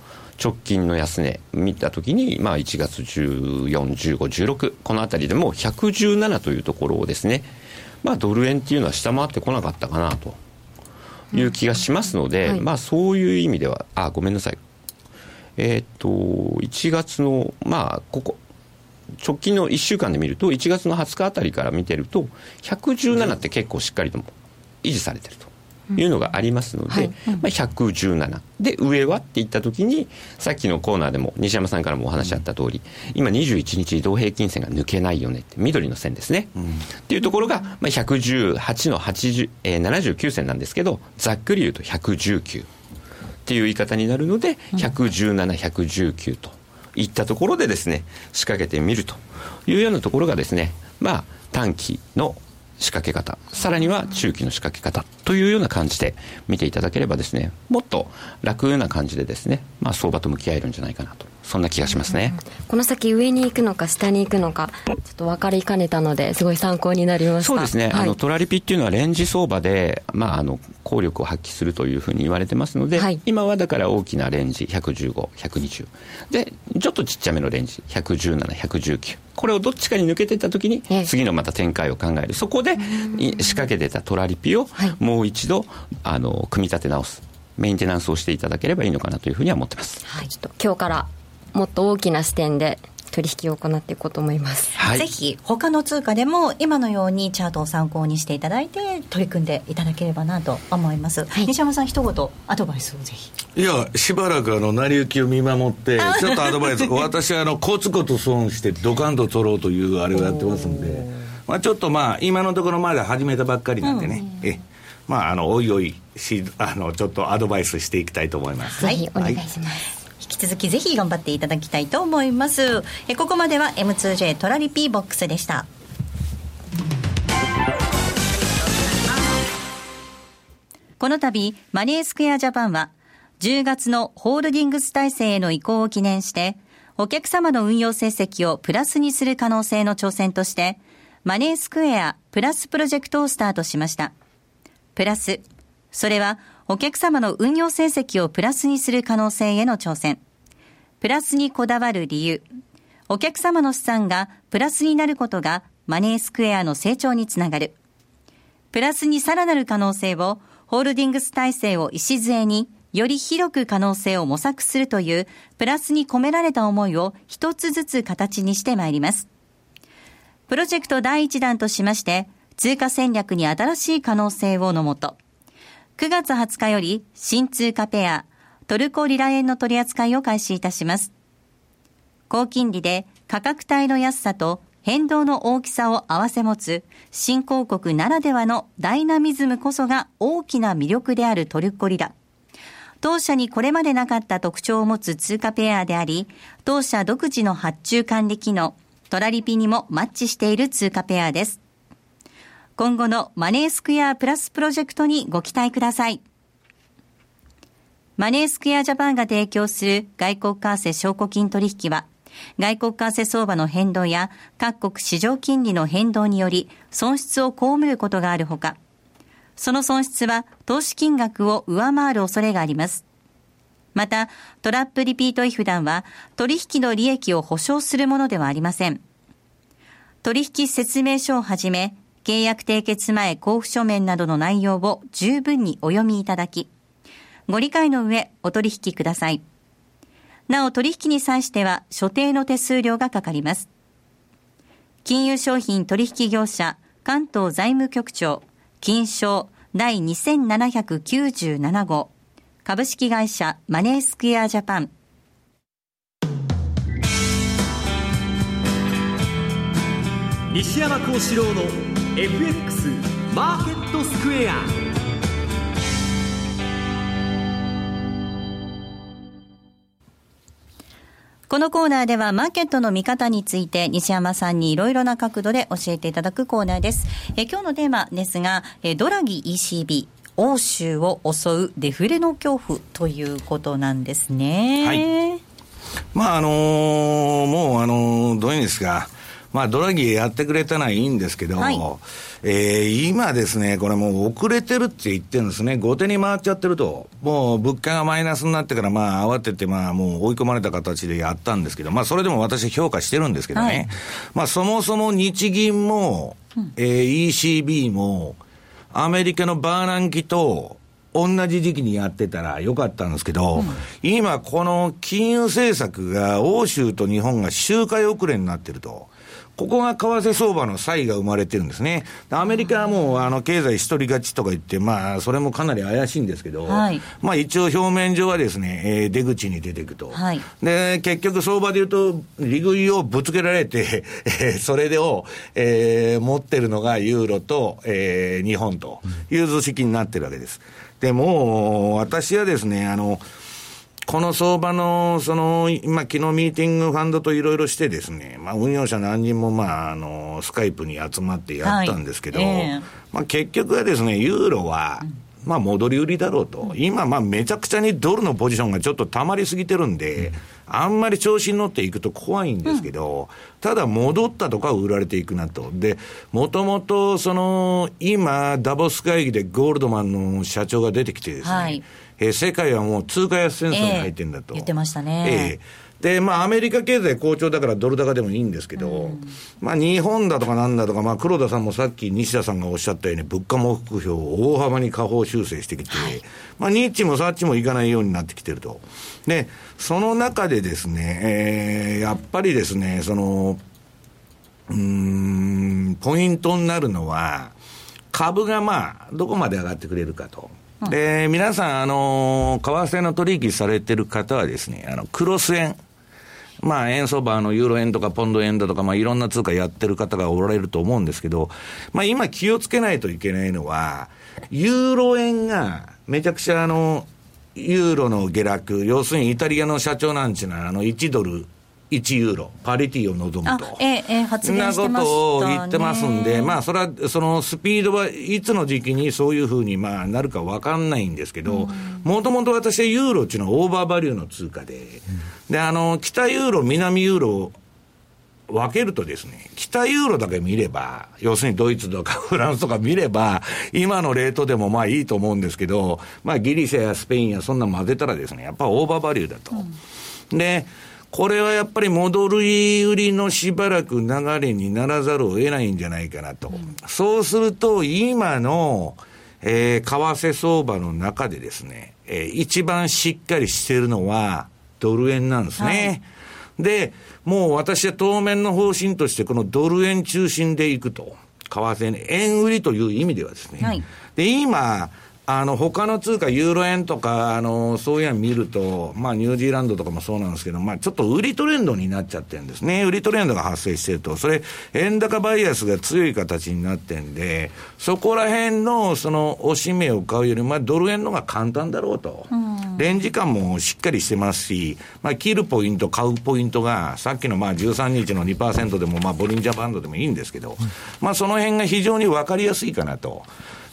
直近の安値見たときに、まあ、1月14、15、16、このあたりでも117というところをですね、まあ、ドル円っていうのは下回ってこなかったかなという気がしますので、うんはい、まあ、そういう意味では、あ、ごめんなさい。えー、っと、1月の、まあ、ここ、直近の1週間で見ると、1月の20日あたりから見てると、117って結構しっかりと維持されてると。いうのがありますので、はい。まあ、117で上はっていったときにさっきのコーナーでも西山さんからもお話あった通り今21日移動平均線が抜けないよねって緑の線ですね、うん、っていうところが、まあ、118の80、えー、79線なんですけどざっくり言うと119っていう言い方になるので117、119といったところでですね仕掛けてみるというようなところがですねまあ短期の仕掛け方、さらには中期の仕掛け方というような感じで見ていただければですね、もっと楽な感じでですね、まあ相場と向き合えるんじゃないかなと。そんな気がしますね、この先上に行くのか下に行くのかちょっと分かりかねたのですごい参考になりました。そうですね、はい、あのトラリピっていうのはレンジ相場で、まあ、あの効力を発揮するというふうに言われてますので、はい、今はだから大きなレンジ115120でちょっとちっちゃめのレンジ117119これをどっちかに抜けていったときに、次のまた展開を考える。そこで仕掛けてたトラリピをもう一度あの組み立て直す。メンテナンスをしていただければいいのかなというふうには思ってます。はい、ちょっと今日からもっと大きな視点で取引を行っていこうと思います、はい、ぜひ他の通貨でも今のようにチャートを参考にしていただいて取り組んでいただければなと思います、はい、西山さん一言アドバイスをぜひ。いやしばらくあの成り行きを見守って ちょっとアドバイス。私はあのコツコツ損してドカンと取ろうというあれをやってますんで、まあ、ちょっとまあ今のところまだ始めたばっかりなんでね、うん、えまああのおいおいしあのちょっとアドバイスしていきたいと思います。はい、お願いします。引き続きぜひ頑張っていただきたいと思いますえここまでは M2J トラリピーボックスでしたこの度マネースクエアジャパンは10月のホールディングス体制への移行を記念してお客様の運用成績をプラスにする可能性の挑戦としてマネースクエアプラスプロジェクトをスタートしました。プラス、それはお客様の運用成績をプラスにする可能性への挑戦。プラスにこだわる理由。お客様の資産がプラスになることがマネースクエアの成長につながる。プラスにさらなる可能性をホールディングス体制を礎により広く可能性を模索するというプラスに込められた思いを一つずつ形にしてまいります。プロジェクト第一弾としまして、通貨戦略に新しい可能性をのもと、9月20日より新通貨ペア、トルコリラ円の取り扱いを開始いたします。高金利で価格帯の安さと変動の大きさを合わせ持つ新興国ならではのダイナミズムこそが大きな魅力であるトルコリラ。当社にこれまでなかった特徴を持つ通貨ペアであり、当社独自の発注管理機能、トラリピにもマッチしている通貨ペアです。今後のマネースクエアプラスプロジェクトにご期待ください。マネースクエアジャパンが提供する外国為替証拠金取引は、外国為替相場の変動や各国市場金利の変動により損失を被ることがあるほか、その損失は投資金額を上回る恐れがあります。また、トラップリピート違反団は取引の利益を保証するものではありません。取引説明書をはじめ、契約締結前交付書面などの内容を十分にお読みいただき、ご理解の上お取引ください。なお取引に際しては所定の手数料がかかります。金融商品取引業者関東財務局長金賞第2797号株式会社マネースクエアジャパン西山幸四郎の FX マーケットスクエアこのコーナーではマーケットの見方について西山さんにいろいろな角度で教えていただくコーナーです。え今日のテーマですが、えドラギ ECB、欧州を襲うデフレの恐怖ということなんですね。はい、まああのー、もうあのー、どういうんですか。まあ、ドラギやってくれたのはいいんですけど、はい、えー、今ですね、これもう遅れてるって言ってるんですね。後手に回っちゃってると。もう物価がマイナスになってから、まあ、慌てて、まあ、もう追い込まれた形でやったんですけど、まあ、それでも私評価してるんですけどね。はい、まあ、そもそも日銀も、うん、えー、ECB も、アメリカのバーナンキと、同じ時期にやってたらよかったんですけど、うん、今、この金融政策が欧州と日本が周回遅れになってると。ここが為替相場の差異が生まれてるんですね。アメリカはもう、あの、経済一人勝ちとか言って、まあ、それもかなり怪しいんですけど、はい、まあ、一応表面上はですね、えー、出口に出ていくと。はい、で、結局相場で言うと、利食いをぶつけられて、えー、それでを、えー、持ってるのがユーロと、えー、日本という図式になってるわけです。でも、私はですね、あの、この相場の、その、今、昨日ミーティングファンドといろいろしてですね、まあ、運用者何人も、まあ、あの、スカイプに集まってやったんですけど、はいえー、まあ、結局はですね、ユーロは、まあ、戻り売りだろうと。今、まあ、めちゃくちゃにドルのポジションがちょっと溜まりすぎてるんで、あんまり調子に乗っていくと怖いんですけど、ただ戻ったとか売られていくなと。で、もともと、その、今、ダボス会議でゴールドマンの社長が出てきてですね、はいえー、世界はもう通貨安戦争に入ってるんだと、えー、言ってましたね。えーで、まあ、アメリカ経済好調だからドル高でもいいんですけど、うん、まあ、日本だとかなんだとか、まあ、黒田さんもさっき西田さんがおっしゃったように、物価目標を大幅に下方修正してきて、はい、まあ、ニッチもサッチもいかないようになってきてると。で、その中でですね、えー、やっぱりですね、その、うん、ポイントになるのは、株がまあ、どこまで上がってくれるかと。で、皆さん、あの、為替の取引されてる方はですね、あの、クロス円。まあ、円相場のユーロ円とかポンド円だとか、まあ、いろんな通貨やってる方がおられると思うんですけど、まあ、今気をつけないといけないのは、ユーロ円がめちゃくちゃあの、ユーロの下落、要するにイタリアの社長なんちゅうのは、あの、1ドル1ユーロ、パリティを望むと。ええ、発言してまし、ね、なことを言ってますんで、まあ、それは、そのスピードはいつの時期にそういうふうに、まあ、なるか分かんないんですけど、もともと私はユーロっていうのはオーバーバリューの通貨で、うん、で、あの、北ユーロ、南ユーロ、分けるとですね、北ユーロだけ見れば、要するにドイツとか フランスとか見れば、今のレートでもまあいいと思うんですけど、まあギリシャやスペインやそんな混ぜたらですね、やっぱオーバーバリューだと。うん、で、これはやっぱり戻り売りのしばらく流れにならざるを得ないんじゃないかなと。うん、そうすると、今の、えー、為替相場の中でですね、えー、一番しっかりしてるのは、ドル円なんですね。はい、で、もう私は当面の方針として、このドル円中心でいくと。為替円売りという意味ではですね。はい、で、今、あの、他の通貨、ユーロ円とか、あの、そういうの見ると、まあ、ニュージーランドとかもそうなんですけど、まあ、ちょっと売りトレンドになっちゃってるんですね。売りトレンドが発生してると。それ、円高バイアスが強い形になってんで、そこら辺の、その、押し目を買うより、まあ、ドル円のが簡単だろうと。レンジ感もしっかりしてますし、まあ、切るポイント、買うポイントが、さっきのまあ、13日の2%でも、まあ、ボリンジャーバンドでもいいんですけど、まあ、その辺が非常に分かりやすいかなと。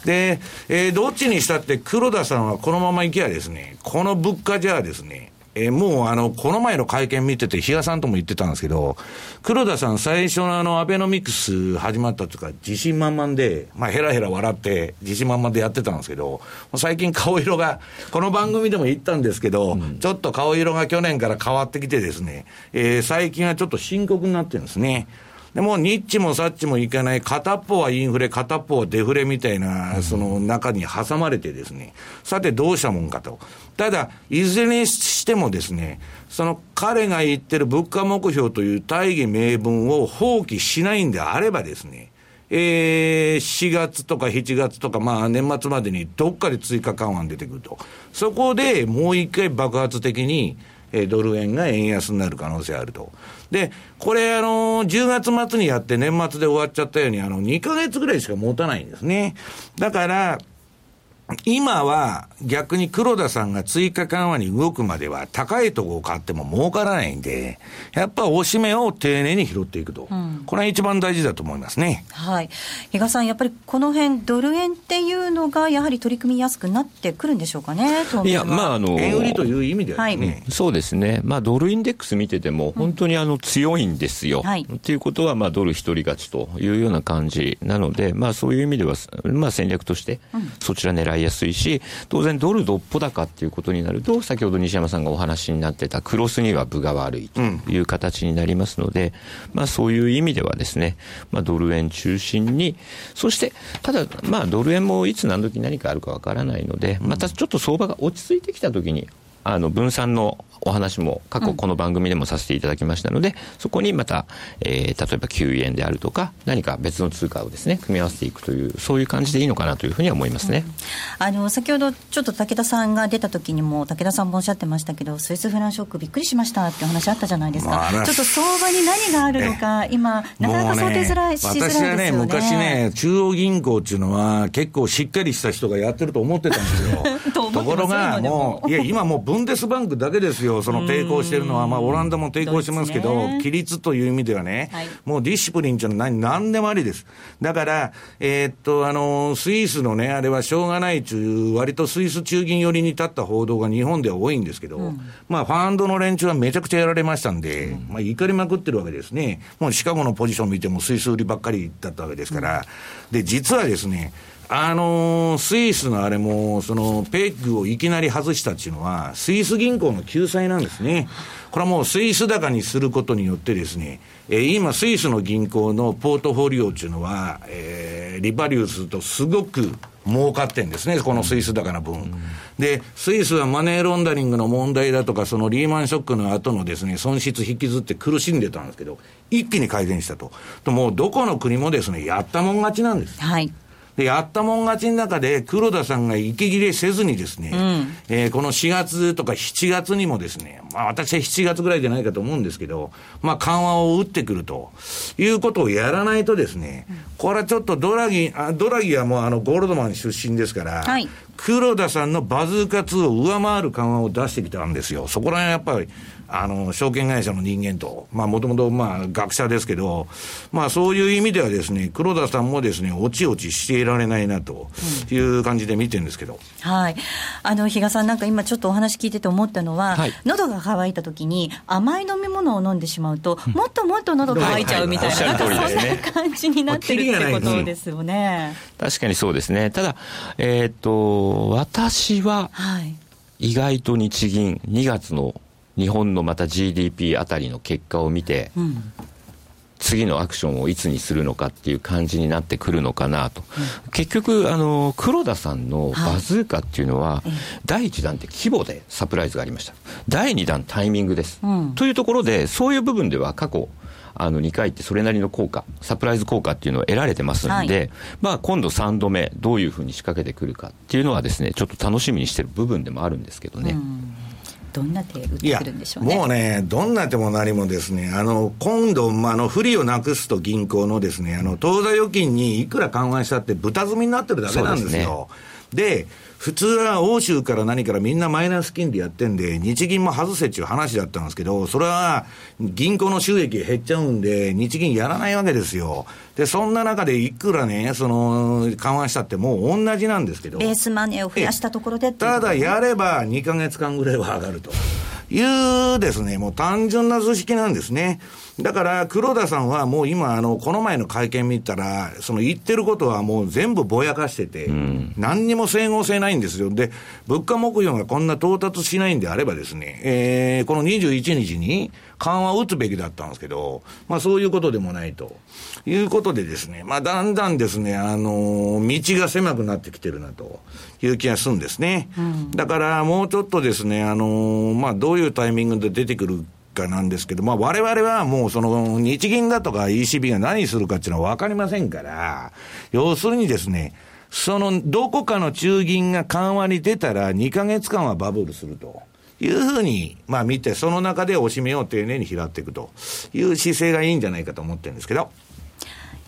で、えー、どっちにしたって黒田さんはこのままいけばですね、この物価じゃあですね、えー、もうあの、この前の会見見てて、比嘉さんとも言ってたんですけど、黒田さん最初のあの、アベノミクス始まったというか、自信満々で、まあ、ヘラヘラ笑って、自信満々でやってたんですけど、最近顔色が、この番組でも言ったんですけど、うん、ちょっと顔色が去年から変わってきてですね、えー、最近はちょっと深刻になってるんですね。でも、ニッチもサッチもいかない、片っぽはインフレ、片っぽはデフレみたいな、その中に挟まれてですね、さてどうしたもんかと。ただ、いずれにしてもですね、その彼が言ってる物価目標という大義名分を放棄しないんであればですね、えー、4月とか7月とか、まあ年末までにどっかで追加緩和出てくると。そこでもう一回爆発的に、えドル円が円安になる可能性あると。で、これ、あの、10月末にやって年末で終わっちゃったように、あの、2ヶ月ぐらいしか持たないんですね。だから、今は逆に黒田さんが追加緩和に動くまでは高いところを買っても儲からないんで、やっぱ押し目を丁寧に拾っていくと、うん、これは一番大事だと思いますね。はい。比嘉さん、やっぱりこの辺ドル円っていうのがやはり取り組みやすくなってくるんでしょうかね。いや、まああの円売りという意味ではね、はい、そうですね。まあドルインデックス見てても本当にあの強いんですよ。うんはい、っていうことはまあドル一人勝ちというような感じなので、まあそういう意味ではまあ戦略としてそちら狙いやすいし。当然ドルどっぽ高っていうことになると、先ほど西山さんがお話になってたクロスには分が悪いという形になりますので、うん、まあそういう意味ではですね、まあドル円中心に、そして、ただ、まあドル円もいつ何時何かあるかわからないので、またちょっと相場が落ち着いてきたときに、あの分散のお話も過去この番組でもさせていただきましたので、うん、そこにまた、えー、例えば9円であるとか何か別の通貨をですね組み合わせていくというそういう感じでいいのかなというふうには思いますね、うん、あの先ほどちょっと武田さんが出た時にも武田さんもおっしゃってましたけどスイスフランショックびっくりしましたっていう話あったじゃないですか、まあ、ちょっと相場に何があるのか今なかなか想定づらい、しづらいですよね。私はね昔ね中央銀行っていうのは結構しっかりした人がやってると思ってたんですよ。ところがもういや今もうブンデスバンクだけですよその抵抗してるのは、まあ、オランダも抵抗してますけど、規律という意味ではね、はい、もうディシプリンっていうのは何何でもありです。だから、えー、っと、あの、スイスのね、あれはしょうがないという、割とスイス中銀寄りに立った報道が日本では多いんですけど、うん、まあ、ファンドの連中はめちゃくちゃやられましたんで、うん、まあ、怒りまくってるわけですね。もうシカゴのポジション見てもスイス売りばっかりだったわけですから、うん、で、実はですね、あのー、スイスのあれも、その、ペッグをいきなり外したっていうのは、スイス銀行の救済なんですね。これはもうスイス高にすることによってですね、えー、今、スイスの銀行のポートフォリオっていうのは、えー、リバリュースとすごく儲かってんですね、このスイス高の分、うん、で、スイスはマネーロンダリングの問題だとか、そのリーマンショックの後のですね、損失引きずって苦しんでたんですけど、一気に改善したと。ともうどこの国もですね、やったもん勝ちなんです。はい。で、やったもん勝ちの中で、黒田さんが息切れせずにですね、うん、えー、この4月とか7月にもですね、まあ私は7月ぐらいじゃないかと思うんですけど、まあ緩和を打ってくるということをやらないとですね、これはちょっとドラギ、あドラギはもうあのゴールドマン出身ですから、はい、黒田さんのバズーカ2を上回る緩和を出してきたんですよ。そこら辺やっぱり、あの、証券会社の人間と、まあ、もともと、まあ、学者ですけど、まあ、そういう意味ではですね、黒田さんもですね、おちおちしていられないなという感じで見てるんですけど。うん、はい。あの、比嘉さん、なんか今ちょっとお話聞いてて思ったのは、はい、喉が渇いた時に甘い飲み物を飲んでしまうと、もっともっと喉乾いちゃうみたいな、なんかそんな感じになってるってことですよね。確かにそうですね。ただ、えっ、と、私は、意外と日銀2月の日本のまた GDP あたりの結果を見て、うん、次のアクションをいつにするのかっていう感じになってくるのかなと、うん、結局あの黒田さんのバズーカっていうのは、はい、第1弾って規模でサプライズがありました。第2弾タイミングです、うん、というところでそういう部分では過去あの2回ってそれなりの効果、サプライズ効果っていうのを得られてますんで、はい、まあ今度3度目、どういうふうに仕掛けてくるかっていうのはですね、ちょっと楽しみにしてる部分でもあるんですけどね。うんどんな手打ってくるんでしょうね。もうね、どんな手も何もですね、あの、今度、まあ、あの、不利をなくすと銀行のですね、あの、当座預金にいくら緩和したって豚積みになってるだけなんですよ。で、普通は欧州から何からみんなマイナス金利やってんで、日銀も外せっていう話だったんですけど、それは銀行の収益減っちゃうんで、日銀やらないわけですよ。で、そんな中でいくらね、その、緩和したってもう同じなんですけど。ベースマネーを増やしたところでただやれば2か月間ぐらいは上がるというですね、もう単純な図式なんですね。だから、黒田さんはもう今、あの、この前の会見見たら、その言ってることはもう全部ぼやかしてて、うん、何にも整合性ないんですよ。で、物価目標がこんな到達しないんであればですね、えー、この21日に緩和を打つべきだったんですけど、まあそういうことでもないと。いうことでですね、まあだんだんですね、あの、道が狭くなってきてるなという気がするんですね。うん、だからもうちょっとですね、あの、まあどういうタイミングで出てくるかなんですけど、まあ、我々はもうその日銀だとか ECB が何するかっていうのは分かりませんから、要するにですね、そのどこかの中銀が緩和に出たら2か月間はバブルすると。いうふうに、まあ見て、その中で押し目を丁寧に拾っていくという姿勢がいいんじゃないかと思ってるんですけど。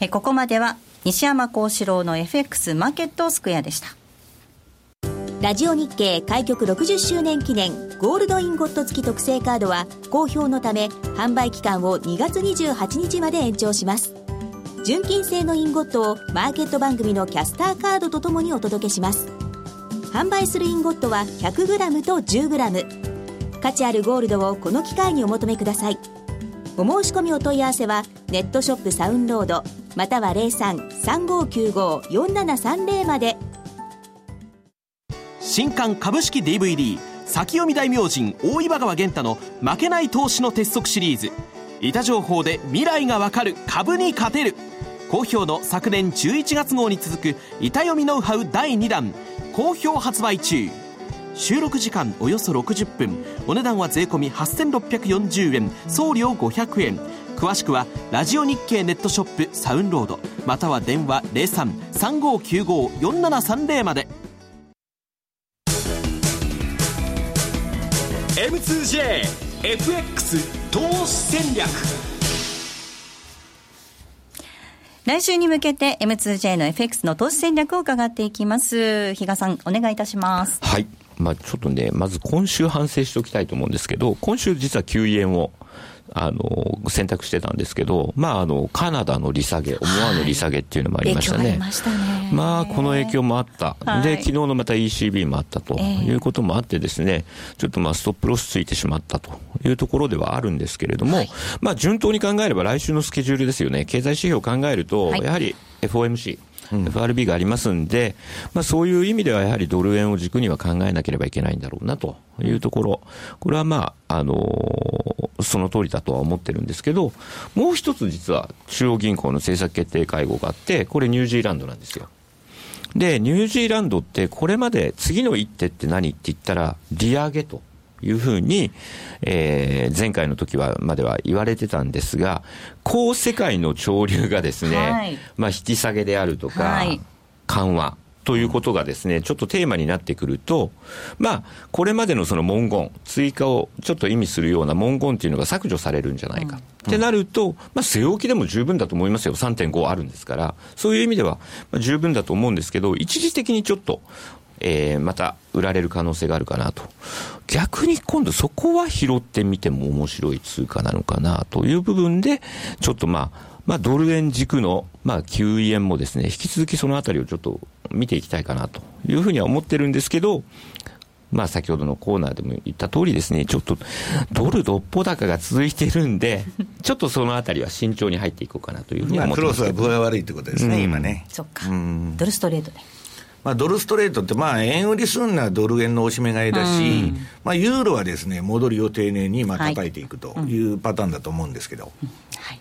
えここまでは西山幸四郎の FX マーケットスクエアでした。ラジオ日経開局60周年記念ゴールドインゴット付き特製カードは好評のため販売期間を2月28日まで延長します。純金製のインゴットをマーケット番組のキャスターカードとともにお届けします。販売するインゴットは 100g と 10g 価値あるゴールドをこの機会にお求めください。お申し込みお問い合わせはネットショップサウンロードまたは03-3595-4730まで。新刊株式 DVD 先読み大明神大岩川源太の負けない投資の鉄則シリーズ。板情報で未来がわかる株に勝てる。好評の昨年11月号に続く板読みノウハウ第2弾。好評発売中。収録時間およそ60分。お値段は税込8640円。送料500円。詳しくはラジオ日経ネットショップサウンロード。または電話0335954730まで。M2JFX 投資戦略来週に向けて M2J の FX の投資戦略を伺っていきます。比嘉さん、お願いいたします。はい。まあちょっとね、まず今週反省しておきたいと思うんですけど、今週実は9円をあの、選択してたんですけど、まあ、あの、カナダの利下げ、思わぬ利下げっていうのもありましたね。はい、ましたね。まあ、この影響もあった。はい、で、昨日のまた ECB もあったということもあってですね、ちょっとまあ、ストップロスついてしまったというところではあるんですけれども、はい、まあ、順当に考えれば来週のスケジュールですよね。経済指標を考えると、やはり FOMC、FRB がありますんで、まあ、そういう意味ではやはりドル円を軸には考えなければいけないんだろうなというところ、これはまあ、あのー、その通りだとは思ってるんですけど、もう一つ実は中央銀行の政策決定会合があって、これニュージーランドなんですよ。で、ニュージーランドってこれまで次の一手って何って言ったら、利上げと。いうふうに、えー、前回の時は、までは言われてたんですが、高世界の潮流がですね、はい、まあ引き下げであるとか、はい、緩和。ということがですね、ちょっとテーマになってくると、まあ、これまでのその文言、追加をちょっと意味するような文言っていうのが削除されるんじゃないか。うん、ってなると、まあ、据え置きでも十分だと思いますよ。3.5あるんですから。そういう意味では、まあ、十分だと思うんですけど、一時的にちょっと、えー、また売られる可能性があるかなと。逆に今度そこは拾ってみても面白い通貨なのかなという部分で、ちょっとまあ、まあ、ドル円軸の、まあ、9円もですね、引き続きそのあたりをちょっと見ていきたいかなというふうには思ってるんですけど、まあ、先ほどのコーナーでも言った通りですね、ちょっとドルどっぽ高が続いているんで、ちょっとそのあたりは慎重に入っていこうかなというふうに思ってます、まあ、クロスは分が悪いってことですね、うん、今ね。そっか、ドルストレートで。まあ、ドルストレートって、まあ、円売りすんなドル円の押し目買いだし、まあ、ユーロはですね、戻りを丁寧にまあ叩いていくというパターンだと思うんですけど。はいはい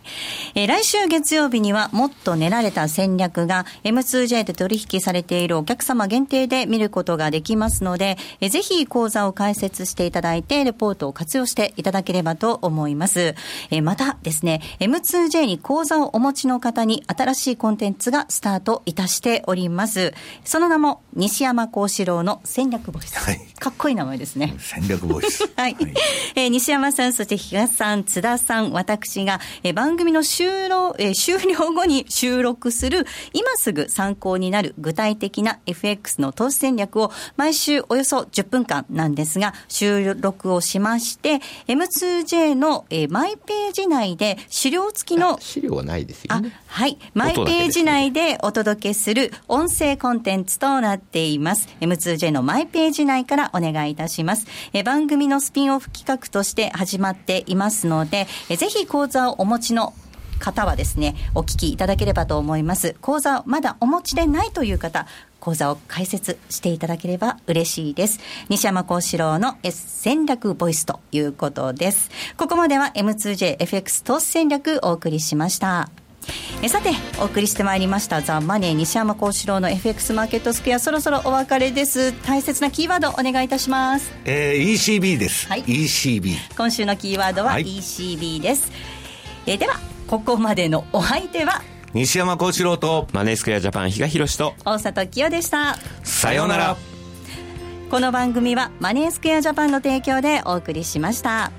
えー、来週月曜日にはもっと練られた戦略が M2J で取引されているお客様限定で見ることができますので、えー、ぜひ講座を開設していただいて、レポートを活用していただければと思います。えー、またですね、M2J に講座をお持ちの方に新しいコンテンツがスタートいたしております。その名も西山幸四郎の戦略ボイス。はい、かっこいい名前ですね。戦略ボイス。はい。はい、えー、西山さん、そして東さん、津田さん、私が、えー、番組の終終了、えー、終了後に収録する、今すぐ参考になる具体的な FX の投資戦略を毎週およそ10分間なんですが、収録をしまして、M2J の、えー、マイページ内で資料付きの、資料はないですよね。はい。マイページ内でお届けする音声コンテンツととなっています。M2J のマイページ内からお願いいたします。え番組のスピンオフ企画として始まっていますので、えぜひ講座をお持ちの方はですね、お聞きいただければと思います。講座まだお持ちでないという方、講座を開設していただければ嬉しいです。西山幸四郎の S 戦略ボイスということです。ここまでは M2JFX 投資戦略お送りしました。えさてお送りしてまいりました「ザ・マネー西山幸四郎の FX マーケットスクエア」そろそろお別れです。大切なキーワードお願いいたします、えー、ECB です、はい、ECB 今週のキーワードは ECB です、はい、えー、ではここまでのお相手は西山幸四郎とマネースクエアジャパン比嘉宏と。大里清でした。さようなら。この番組はマネースクエアジャパンの提供でお送りしました。